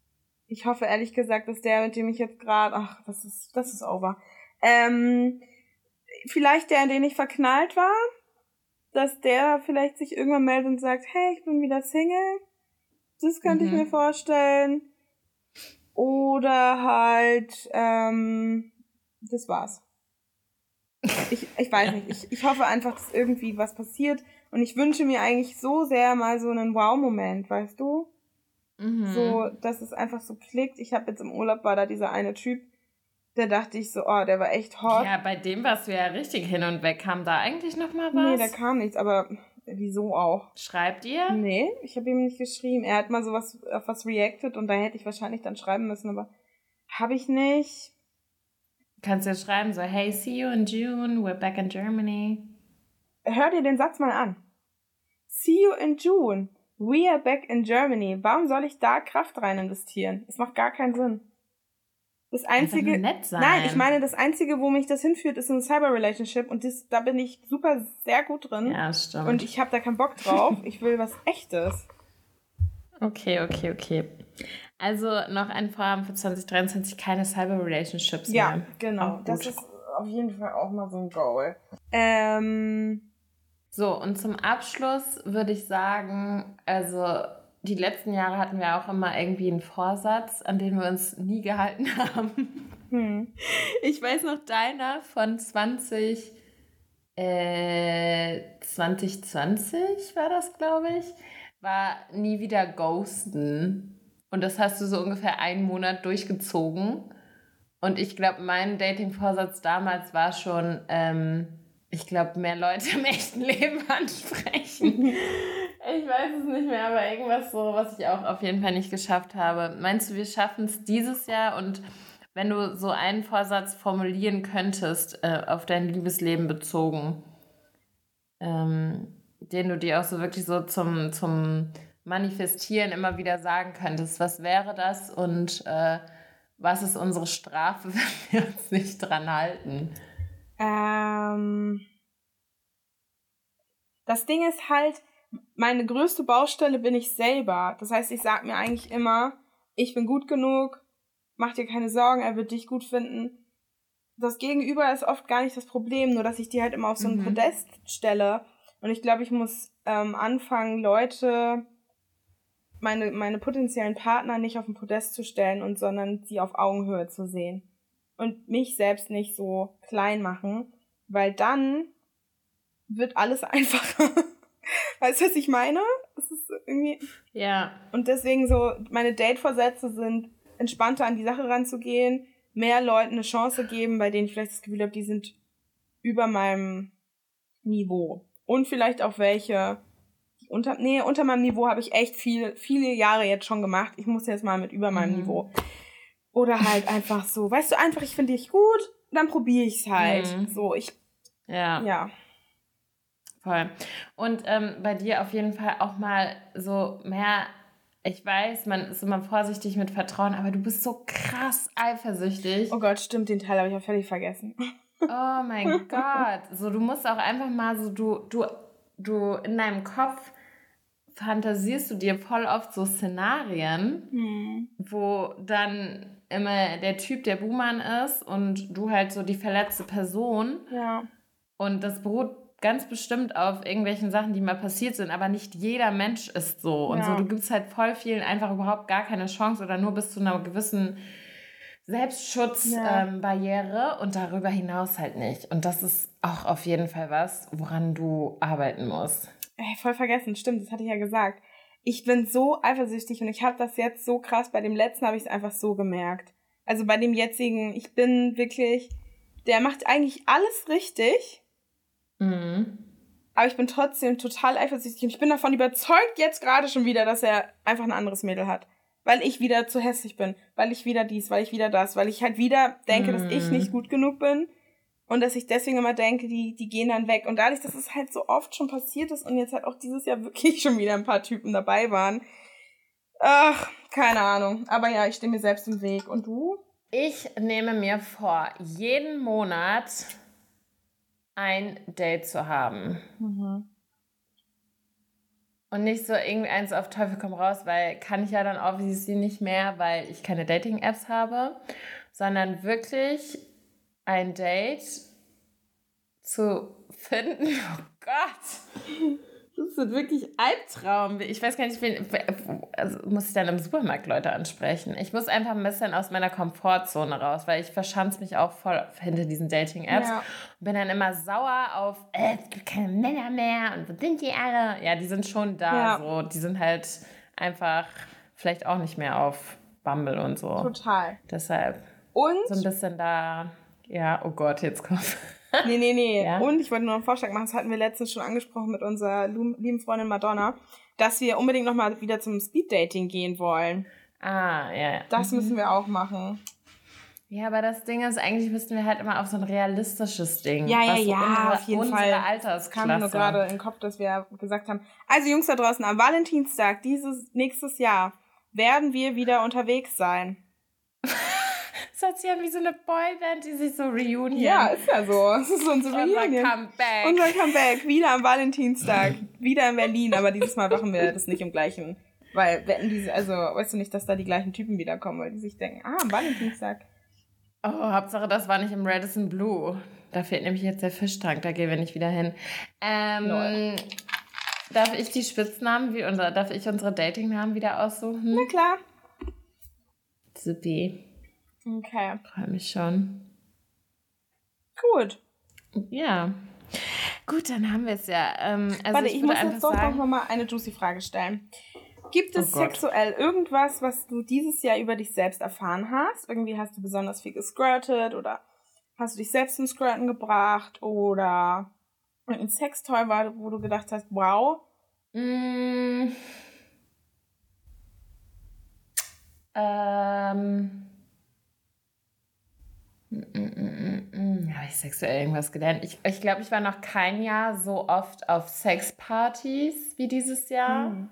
Ich hoffe ehrlich gesagt, dass der, mit dem ich jetzt gerade. Ach, das ist, das ist over. Ähm, vielleicht der, in den ich verknallt war. Dass der vielleicht sich irgendwann meldet und sagt, hey, ich bin wieder Single das könnte mhm. ich mir vorstellen. Oder halt, ähm, das war's. Ich, ich weiß nicht. Ich, ich hoffe einfach, dass irgendwie was passiert. Und ich wünsche mir eigentlich so sehr mal so einen Wow-Moment, weißt du? Mhm. So, dass es einfach so klickt. Ich habe jetzt im Urlaub war da dieser eine Typ, der dachte ich so, oh, der war echt hot. Ja, bei dem warst du ja richtig hin und weg. Kam da eigentlich noch mal was? Nee, da kam nichts, aber wieso auch? Schreibt ihr? Nee, ich habe ihm nicht geschrieben. Er hat mal sowas auf was reacted und da hätte ich wahrscheinlich dann schreiben müssen, aber habe ich nicht. Kannst du ja schreiben, so, hey, see you in June, we're back in Germany. Hör dir den Satz mal an. See you in June, we are back in Germany. Warum soll ich da Kraft rein investieren? Das macht gar keinen Sinn. Das einzige. Nett sein. Nein, ich meine, das einzige, wo mich das hinführt, ist ein Cyber-Relationship und das, da bin ich super sehr gut drin. Ja, stimmt. Und ich habe da keinen Bock drauf. ich will was Echtes. Okay, okay, okay. Also noch ein Vorhaben für 2023, keine Cyber-Relationships ja, mehr. Ja, genau. Das ist auf jeden Fall auch mal so ein Goal. Ähm. So, und zum Abschluss würde ich sagen, also die letzten Jahre hatten wir auch immer irgendwie einen Vorsatz, an den wir uns nie gehalten (laughs) haben. Hm. Ich weiß noch deiner von 20, äh, 2020 war das, glaube ich, war nie wieder ghosten. Und das hast du so ungefähr einen Monat durchgezogen. Und ich glaube, mein Dating-Vorsatz damals war schon, ähm, ich glaube, mehr Leute im echten Leben (laughs) ansprechen. Ich weiß es nicht mehr, aber irgendwas so, was ich auch auf jeden Fall nicht geschafft habe. Meinst du, wir schaffen es dieses Jahr? Und wenn du so einen Vorsatz formulieren könntest, äh, auf dein Liebesleben bezogen, ähm, den du dir auch so wirklich so zum, zum Manifestieren immer wieder sagen könntest, was wäre das und äh, was ist unsere Strafe, (laughs) wenn wir uns nicht dran halten? Ähm, das Ding ist halt, meine größte Baustelle bin ich selber. Das heißt, ich sage mir eigentlich immer, ich bin gut genug, mach dir keine Sorgen, er wird dich gut finden. Das Gegenüber ist oft gar nicht das Problem, nur dass ich die halt immer auf so ein mhm. Podest stelle. Und ich glaube, ich muss ähm, anfangen, Leute, meine, meine potenziellen Partner nicht auf ein Podest zu stellen und sondern sie auf Augenhöhe zu sehen. Und mich selbst nicht so klein machen, weil dann wird alles (laughs) einfacher. Weißt du, was ich meine? Das ist irgendwie. Ja. Und deswegen so, meine Date-Vorsätze sind, entspannter an die Sache ranzugehen, mehr Leuten eine Chance geben, bei denen ich vielleicht das Gefühl habe, die sind über meinem Niveau. Und vielleicht auch welche, die unter, nee, unter meinem Niveau habe ich echt viel, viele Jahre jetzt schon gemacht. Ich muss jetzt mal mit über meinem mhm. Niveau. Oder halt einfach so, weißt du, einfach, ich finde dich gut, dann probiere ich es halt. Mhm. So, ich. Ja. Ja. Voll. Und ähm, bei dir auf jeden Fall auch mal so mehr. Ich weiß, man ist immer vorsichtig mit Vertrauen, aber du bist so krass eifersüchtig. Oh Gott, stimmt, den Teil habe ich ja völlig vergessen. Oh mein (laughs) Gott. So, du musst auch einfach mal so, du, du, du in deinem Kopf fantasierst du dir voll oft so Szenarien, hm. wo dann immer der Typ der Buhmann ist und du halt so die verletzte Person. Ja. Und das beruht ganz bestimmt auf irgendwelchen Sachen, die mal passiert sind, aber nicht jeder Mensch ist so. Und ja. so, du gibst halt voll vielen einfach überhaupt gar keine Chance oder nur bis zu einer gewissen Selbstschutzbarriere ja. ähm, und darüber hinaus halt nicht. Und das ist auch auf jeden Fall was, woran du arbeiten musst. Ey, voll vergessen, stimmt, das hatte ich ja gesagt. Ich bin so eifersüchtig und ich habe das jetzt so krass, bei dem letzten habe ich es einfach so gemerkt. Also bei dem jetzigen, ich bin wirklich, der macht eigentlich alles richtig Mhm. Aber ich bin trotzdem total eifersüchtig und ich bin davon überzeugt jetzt gerade schon wieder, dass er einfach ein anderes Mädel hat. Weil ich wieder zu hässlich bin, weil ich wieder dies, weil ich wieder das, weil ich halt wieder denke, mhm. dass ich nicht mhm. gut genug bin und dass ich deswegen immer denke, die, die gehen dann weg. Und dadurch, dass es halt so oft schon passiert ist und jetzt halt auch dieses Jahr (laughs) wirklich schon wieder ein paar Typen dabei waren, ach, keine Ahnung. Aber ja, ich stehe mir selbst im Weg. Und du? Ich nehme mir vor, jeden Monat ein Date zu haben. Mhm. Und nicht so irgendwie eins auf Teufel komm raus, weil kann ich ja dann obviously nicht mehr, weil ich keine Dating-Apps habe, sondern wirklich ein Date zu finden. (laughs) Oh Gott! Das ist wirklich Albtraum. Ich weiß gar nicht, wen, also muss ich dann im Supermarkt Leute ansprechen? Ich muss einfach ein bisschen aus meiner Komfortzone raus, weil ich verschanze mich auch voll hinter diesen Dating-Apps. Ja. Und bin dann immer sauer auf, äh, es gibt keine Männer mehr und wo sind die alle? Ja, die sind schon da. Ja. So. Die sind halt einfach vielleicht auch nicht mehr auf Bumble und so. Total. Deshalb. Und? So ein bisschen da, ja, oh Gott, jetzt kommt. (laughs) nee, nee, nee. Ja? Und ich wollte nur einen Vorschlag machen, das hatten wir letztens schon angesprochen mit unserer lieben Freundin Madonna, dass wir unbedingt nochmal wieder zum Speeddating gehen wollen. Ah, ja. Das mhm. müssen wir auch machen. Ja, aber das Ding ist, eigentlich müssten wir halt immer auf so ein realistisches Ding. Ja, ja, ja, unsere, auf jeden unsere Fall. Altersklasse. kam mir nur gerade in den Kopf, dass wir gesagt haben, also Jungs da draußen, am Valentinstag dieses nächstes Jahr werden wir wieder unterwegs sein. Hört sich an wie so eine Boyband, die sich so reunion. Ja, ist ja so. Es ist unsere Reunion. Unser Comeback. Unser Comeback. Wieder am Valentinstag. wieder in Berlin, aber dieses Mal machen wir das nicht im gleichen. Weil, wetten diese, also, weißt du nicht, dass da die gleichen Typen wiederkommen, weil die sich denken, ah, am Valentinstag. Oh, Hauptsache, das war nicht im Radisson Blue. Da fehlt nämlich jetzt der Fischtank, da gehen wir nicht wieder hin. Ähm, darf ich die Spitznamen, wie unser, darf ich unsere Datingnamen wieder aussuchen? Na klar. Supi. Okay. Freue mich schon. Gut. Ja. Gut, dann haben wir es ja. Ähm, also Warte, ich, ich muss jetzt doch sagen, noch mal eine juicy Frage stellen. Gibt es oh sexuell irgendwas, was du dieses Jahr über dich selbst erfahren hast? Irgendwie hast du besonders viel gesquirtet oder hast du dich selbst zum Squirten gebracht oder ein Sextoy war, wo du gedacht hast, wow. Mm. Ähm. Mm, mm, mm, Habe ich sexuell irgendwas gelernt? Ich, ich glaube, ich war noch kein Jahr so oft auf Sexpartys wie dieses Jahr. Mhm.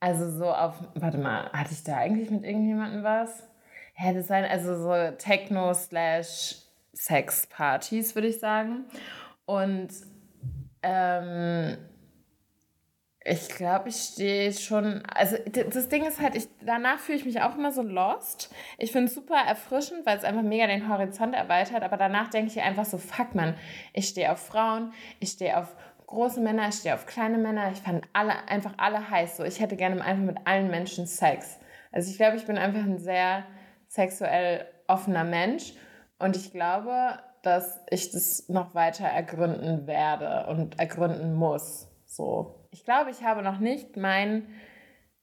Also so auf, warte mal, hatte ich da eigentlich mit irgendjemandem was? Hätte sein, also so Techno slash Sex-Partys, würde ich sagen. Und ähm, ich glaube, ich stehe schon. Also, das Ding ist halt, ich, danach fühle ich mich auch immer so lost. Ich finde es super erfrischend, weil es einfach mega den Horizont erweitert. Aber danach denke ich einfach so: fuck, man, ich stehe auf Frauen, ich stehe auf große Männer, ich stehe auf kleine Männer. Ich fand alle einfach alle heiß. So, ich hätte gerne einfach mit allen Menschen Sex. Also ich glaube, ich bin einfach ein sehr sexuell offener Mensch und ich glaube, dass ich das noch weiter ergründen werde und ergründen muss. So, ich glaube, ich habe noch nicht mein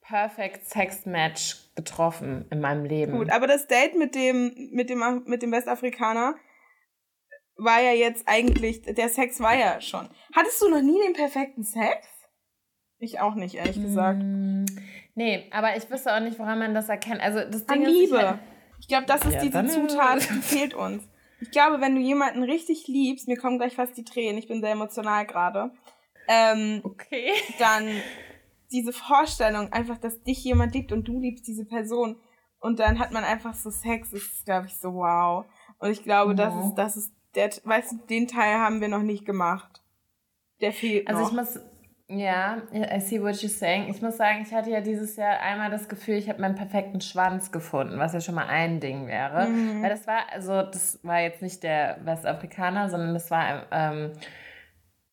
Perfect Sex Match getroffen in meinem Leben. Gut, aber das Date mit dem mit dem mit dem Westafrikaner war ja jetzt eigentlich, der Sex war ja schon. Hattest du noch nie den perfekten Sex? Ich auch nicht, ehrlich gesagt. Mm, nee, aber ich wüsste auch nicht, woran man das erkennt. Also das Ding An ist, Liebe. Ich, halt ich glaube, das ist ja, diese Zutat, die fehlt uns. Ich glaube, wenn du jemanden richtig liebst, mir kommen gleich fast die Tränen, ich bin sehr emotional gerade. Ähm, okay. Dann diese Vorstellung, einfach, dass dich jemand liebt und du liebst diese Person und dann hat man einfach so Sex, ist, glaube ich, so wow. Und ich glaube, das ist, das ist der, weißt du, den Teil haben wir noch nicht gemacht. Der fehlt also noch. Also ich muss, ja, I see what you're saying. Ich muss sagen, ich hatte ja dieses Jahr einmal das Gefühl, ich habe meinen perfekten Schwanz gefunden, was ja schon mal ein Ding wäre. Mhm. Weil das war, also das war jetzt nicht der Westafrikaner, sondern das war ähm,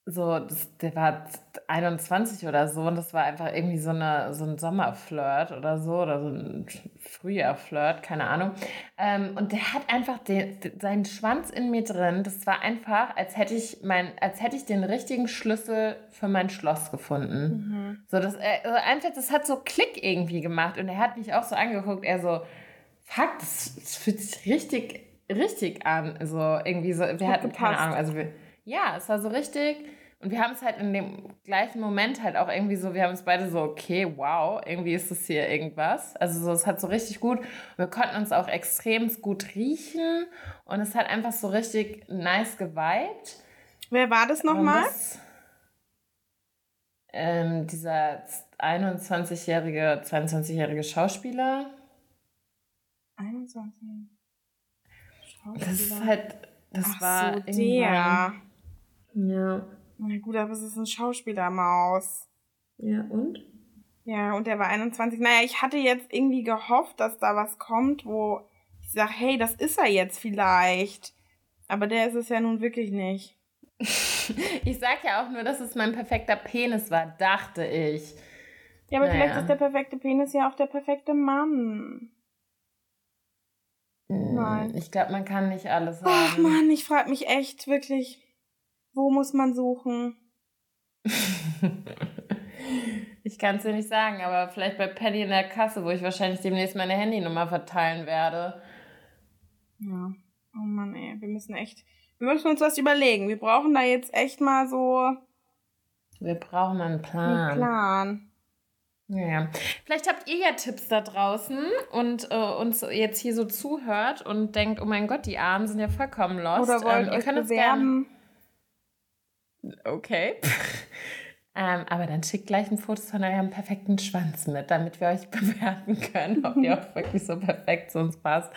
so, das, der war 21 oder so und das war einfach irgendwie so, eine, so ein Sommerflirt oder so oder so ein Frühjahrflirt, keine Ahnung. Ähm, und der hat einfach den, seinen Schwanz in mir drin. Das war einfach, als hätte ich mein, als hätte ich den richtigen Schlüssel für mein Schloss gefunden. Mhm. So, das, also einfach, das hat so Klick irgendwie gemacht und er hat mich auch so angeguckt, er so, fuck, das, das fühlt sich richtig, richtig an. So, irgendwie so, wir hatten keine Ahnung, also wir, ja, es war so richtig und wir haben es halt in dem gleichen Moment halt auch irgendwie so, wir haben es beide so, okay, wow, irgendwie ist es hier irgendwas. Also so, es hat so richtig gut, wir konnten uns auch extrem gut riechen und es hat einfach so richtig nice geweibt. Wer war das nochmal? Ähm, dieser 21-jährige, 22-jährige Schauspieler. 21. Schauspieler. Das ist halt, das Ach war so, der. Ja. Na gut, aber es ist ein Schauspielermaus. Ja, und? Ja, und der war 21. Naja, ich hatte jetzt irgendwie gehofft, dass da was kommt, wo ich sage, hey, das ist er jetzt vielleicht. Aber der ist es ja nun wirklich nicht. (laughs) ich sag ja auch nur, dass es mein perfekter Penis war, dachte ich. Ja, aber naja. vielleicht ist der perfekte Penis ja auch der perfekte Mann. Hm, Nein. Ich glaube, man kann nicht alles haben. Ach Mann, ich frage mich echt wirklich. Wo muss man suchen? (laughs) ich kann es dir nicht sagen, aber vielleicht bei Penny in der Kasse, wo ich wahrscheinlich demnächst meine Handynummer verteilen werde. Ja. Oh Mann, ey. Wir müssen echt Wir müssen uns was überlegen. Wir brauchen da jetzt echt mal so. Wir brauchen einen Plan. Einen Plan. Ja, vielleicht habt ihr ja Tipps da draußen und äh, uns jetzt hier so zuhört und denkt, oh mein Gott, die Armen sind ja vollkommen lost. Oder wollt ähm, ihr könnt bewerben. Okay. ähm, aber dann schickt gleich ein Foto von eurem perfekten Schwanz mit, damit wir euch (laughs) bewerten können, ob ihr auch wirklich so perfekt zu uns passt.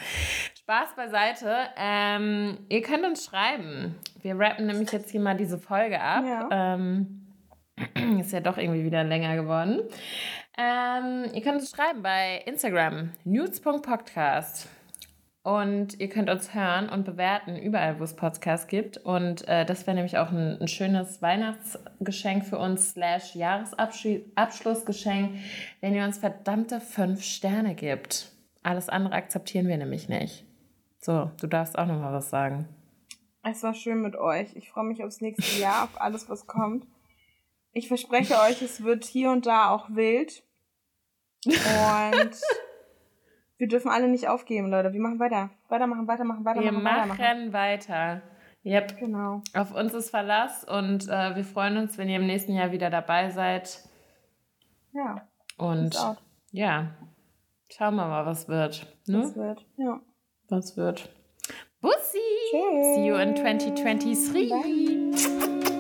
Spaß beiseite. Ähm, ihr könnt uns schreiben. Wir rappen nämlich jetzt hier mal diese Folge ab. Ja. Ähm, (clears throat) ist ja doch irgendwie wieder länger geworden. Ähm, ihr könnt uns schreiben bei Instagram, nudes.podcast. Und ihr könnt uns hören und bewerten, überall, wo es Podcasts gibt. Und äh, das wäre nämlich auch ein, ein, schönes Weihnachtsgeschenk für uns, slash Jahresabschlussgeschenk, wenn ihr uns verdammte fünf Sterne gibt. Alles andere akzeptieren wir nämlich nicht. So, du darfst auch noch mal was sagen. Es war schön mit euch. Ich freue mich aufs nächste Jahr, auf alles, was kommt. Ich verspreche euch, es wird hier und da auch wild. (laughs) Und wir dürfen alle nicht aufgeben, Leute. Wir machen weiter. Weitermachen, weitermachen, weitermachen. Wir machen weiter. Yep. Genau. Auf uns ist Verlass und äh, wir freuen uns, wenn ihr im nächsten Jahr wieder dabei seid. Ja. Und ja, schauen wir mal, was wird. Ne? Was wird, ja. Was wird. Bussi! Tschüss. See you in 2023. Bye.